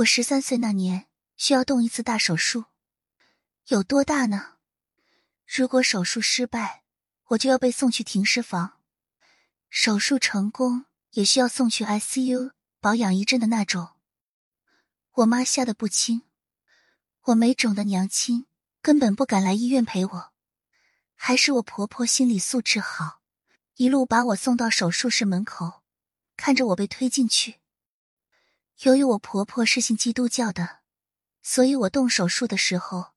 我十三岁那年需要动一次大手术，有多大呢？如果手术失败，我就要被送去停尸房；手术成功，也需要送去 ICU 保养一阵的那种。我妈吓得不轻，我没种的娘亲根本不敢来医院陪我，还是我婆婆心理素质好，一路把我送到手术室门口，看着我被推进去。由于我婆婆是信基督教的，所以我动手术的时候，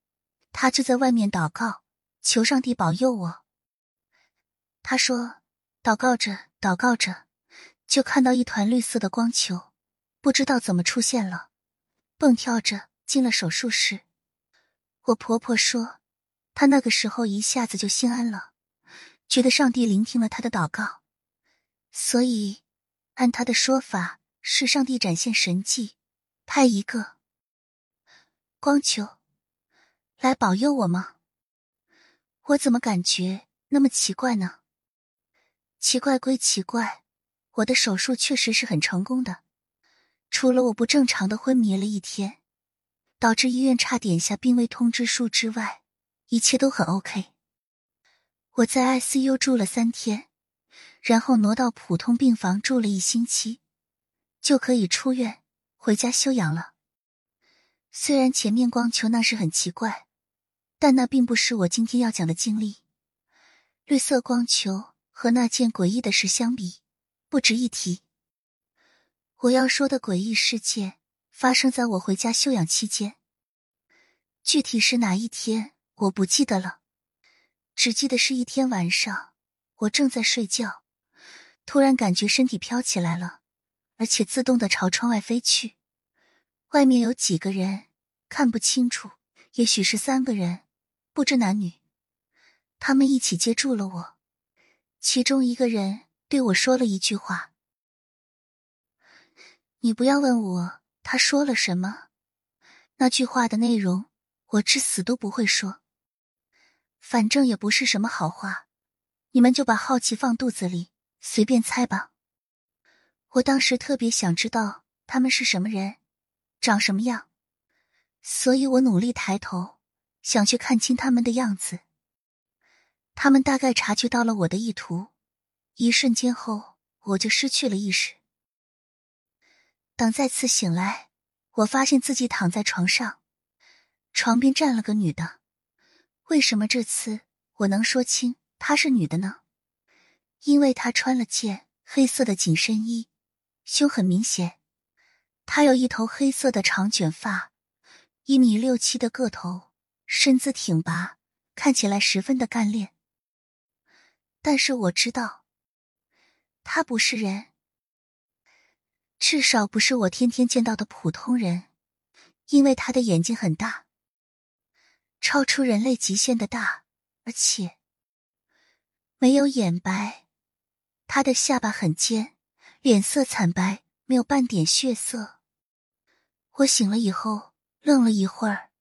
她就在外面祷告，求上帝保佑我。她说：“祷告着，祷告着，就看到一团绿色的光球，不知道怎么出现了，蹦跳着进了手术室。”我婆婆说，她那个时候一下子就心安了，觉得上帝聆听了她的祷告，所以按她的说法。是上帝展现神迹，派一个光球来保佑我吗？我怎么感觉那么奇怪呢？奇怪归奇怪，我的手术确实是很成功的，除了我不正常的昏迷了一天，导致医院差点下病危通知书之外，一切都很 OK。我在 ICU 住了三天，然后挪到普通病房住了一星期。就可以出院回家休养了。虽然前面光球那是很奇怪，但那并不是我今天要讲的经历。绿色光球和那件诡异的事相比，不值一提。我要说的诡异事件发生在我回家休养期间，具体是哪一天我不记得了，只记得是一天晚上，我正在睡觉，突然感觉身体飘起来了。而且自动的朝窗外飞去，外面有几个人看不清楚，也许是三个人，不知男女。他们一起接住了我，其中一个人对我说了一句话：“你不要问我他说了什么，那句话的内容我至死都不会说，反正也不是什么好话，你们就把好奇放肚子里，随便猜吧。”我当时特别想知道他们是什么人，长什么样，所以我努力抬头，想去看清他们的样子。他们大概察觉到了我的意图，一瞬间后，我就失去了意识。等再次醒来，我发现自己躺在床上，床边站了个女的。为什么这次我能说清她是女的呢？因为她穿了件黑色的紧身衣。胸很明显，他有一头黑色的长卷发，一米六七的个头，身姿挺拔，看起来十分的干练。但是我知道，他不是人，至少不是我天天见到的普通人，因为他的眼睛很大，超出人类极限的大，而且没有眼白，他的下巴很尖。脸色惨白，没有半点血色。我醒了以后，愣了一会儿，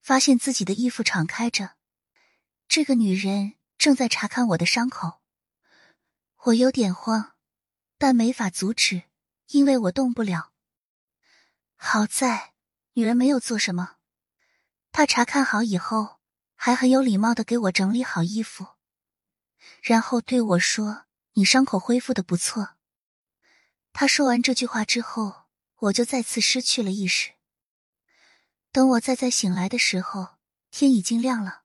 发现自己的衣服敞开着，这个女人正在查看我的伤口。我有点慌，但没法阻止，因为我动不了。好在女人没有做什么，她查看好以后，还很有礼貌的给我整理好衣服，然后对我说：“你伤口恢复的不错。”他说完这句话之后，我就再次失去了意识。等我再再醒来的时候，天已经亮了。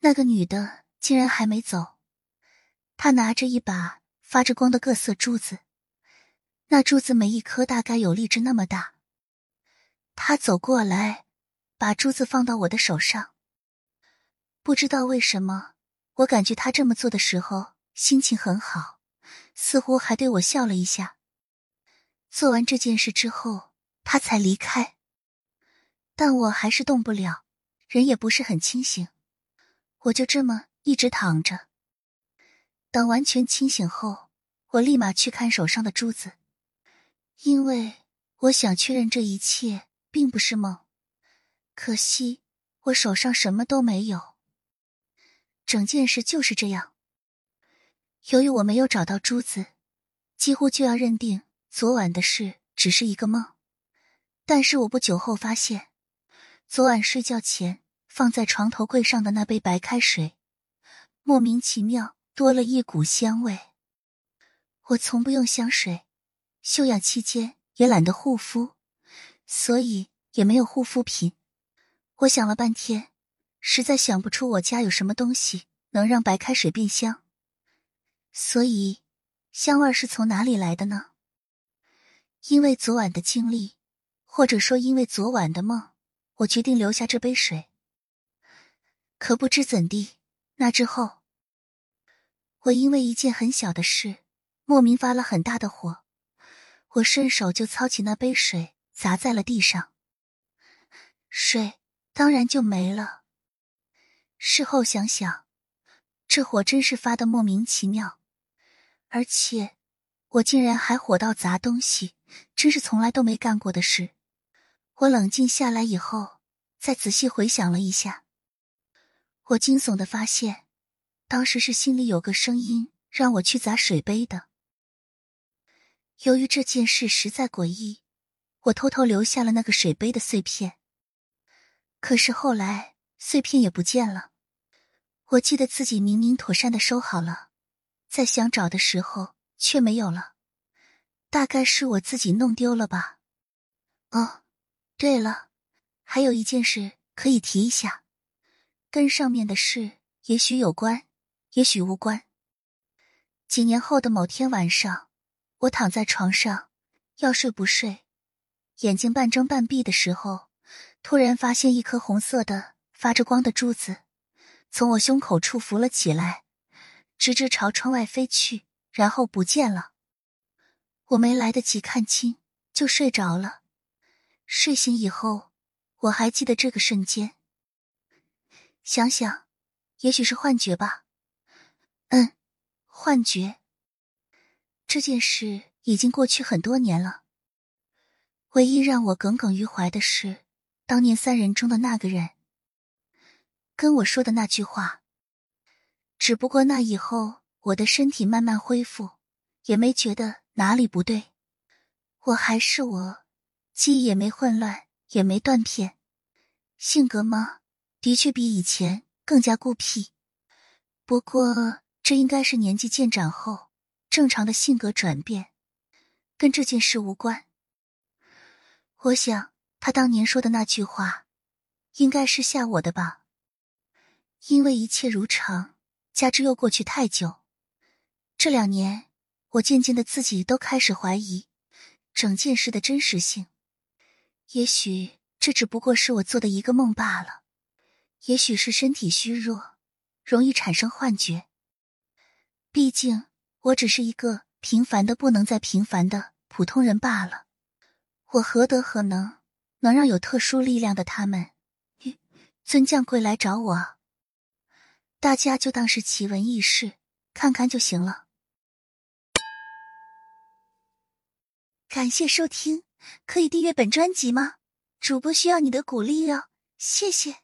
那个女的竟然还没走，她拿着一把发着光的各色珠子，那珠子每一颗大概有荔枝那么大。她走过来，把珠子放到我的手上。不知道为什么，我感觉她这么做的时候心情很好，似乎还对我笑了一下。做完这件事之后，他才离开。但我还是动不了，人也不是很清醒。我就这么一直躺着。等完全清醒后，我立马去看手上的珠子，因为我想确认这一切并不是梦。可惜我手上什么都没有。整件事就是这样。由于我没有找到珠子，几乎就要认定。昨晚的事只是一个梦，但是我不久后发现，昨晚睡觉前放在床头柜上的那杯白开水，莫名其妙多了一股香味。我从不用香水，休养期间也懒得护肤，所以也没有护肤品。我想了半天，实在想不出我家有什么东西能让白开水变香，所以香味是从哪里来的呢？因为昨晚的经历。或者说，因为昨晚的梦，我决定留下这杯水。可不知怎地，那之后，我因为一件很小的事，莫名发了很大的火，我顺手就操起那杯水砸在了地上，水当然就没了。事后想想，这火真是发的莫名其妙，而且我竟然还火到砸东西，真是从来都没干过的事。我冷静下来以后，再仔细回想了一下，我惊悚的发现，当时是心里有个声音让我去砸水杯的。由于这件事实在诡异，我偷偷留下了那个水杯的碎片。可是后来碎片也不见了，我记得自己明明妥善的收好了，在想找的时候却没有了，大概是我自己弄丢了吧？哦。对了，还有一件事可以提一下，跟上面的事也许有关，也许无关。几年后的某天晚上，我躺在床上要睡不睡，眼睛半睁半闭的时候，突然发现一颗红色的发着光的珠子从我胸口处浮了起来，直直朝窗外飞去，然后不见了。我没来得及看清，就睡着了。睡醒以后，我还记得这个瞬间。想想，也许是幻觉吧。嗯，幻觉。这件事已经过去很多年了。唯一让我耿耿于怀的是，当年三人中的那个人跟我说的那句话。只不过那以后，我的身体慢慢恢复，也没觉得哪里不对。我还是我。记忆也没混乱，也没断片。性格吗？的确比以前更加孤僻。不过这应该是年纪渐长后正常的性格转变，跟这件事无关。我想他当年说的那句话，应该是吓我的吧。因为一切如常，加之又过去太久，这两年我渐渐的自己都开始怀疑整件事的真实性。也许这只不过是我做的一个梦罢了，也许是身体虚弱，容易产生幻觉。毕竟我只是一个平凡的不能再平凡的普通人罢了，我何德何能，能让有特殊力量的他们尊将贵来找我？大家就当是奇闻异事，看看就行了。感谢收听。可以订阅本专辑吗？主播需要你的鼓励哦，谢谢。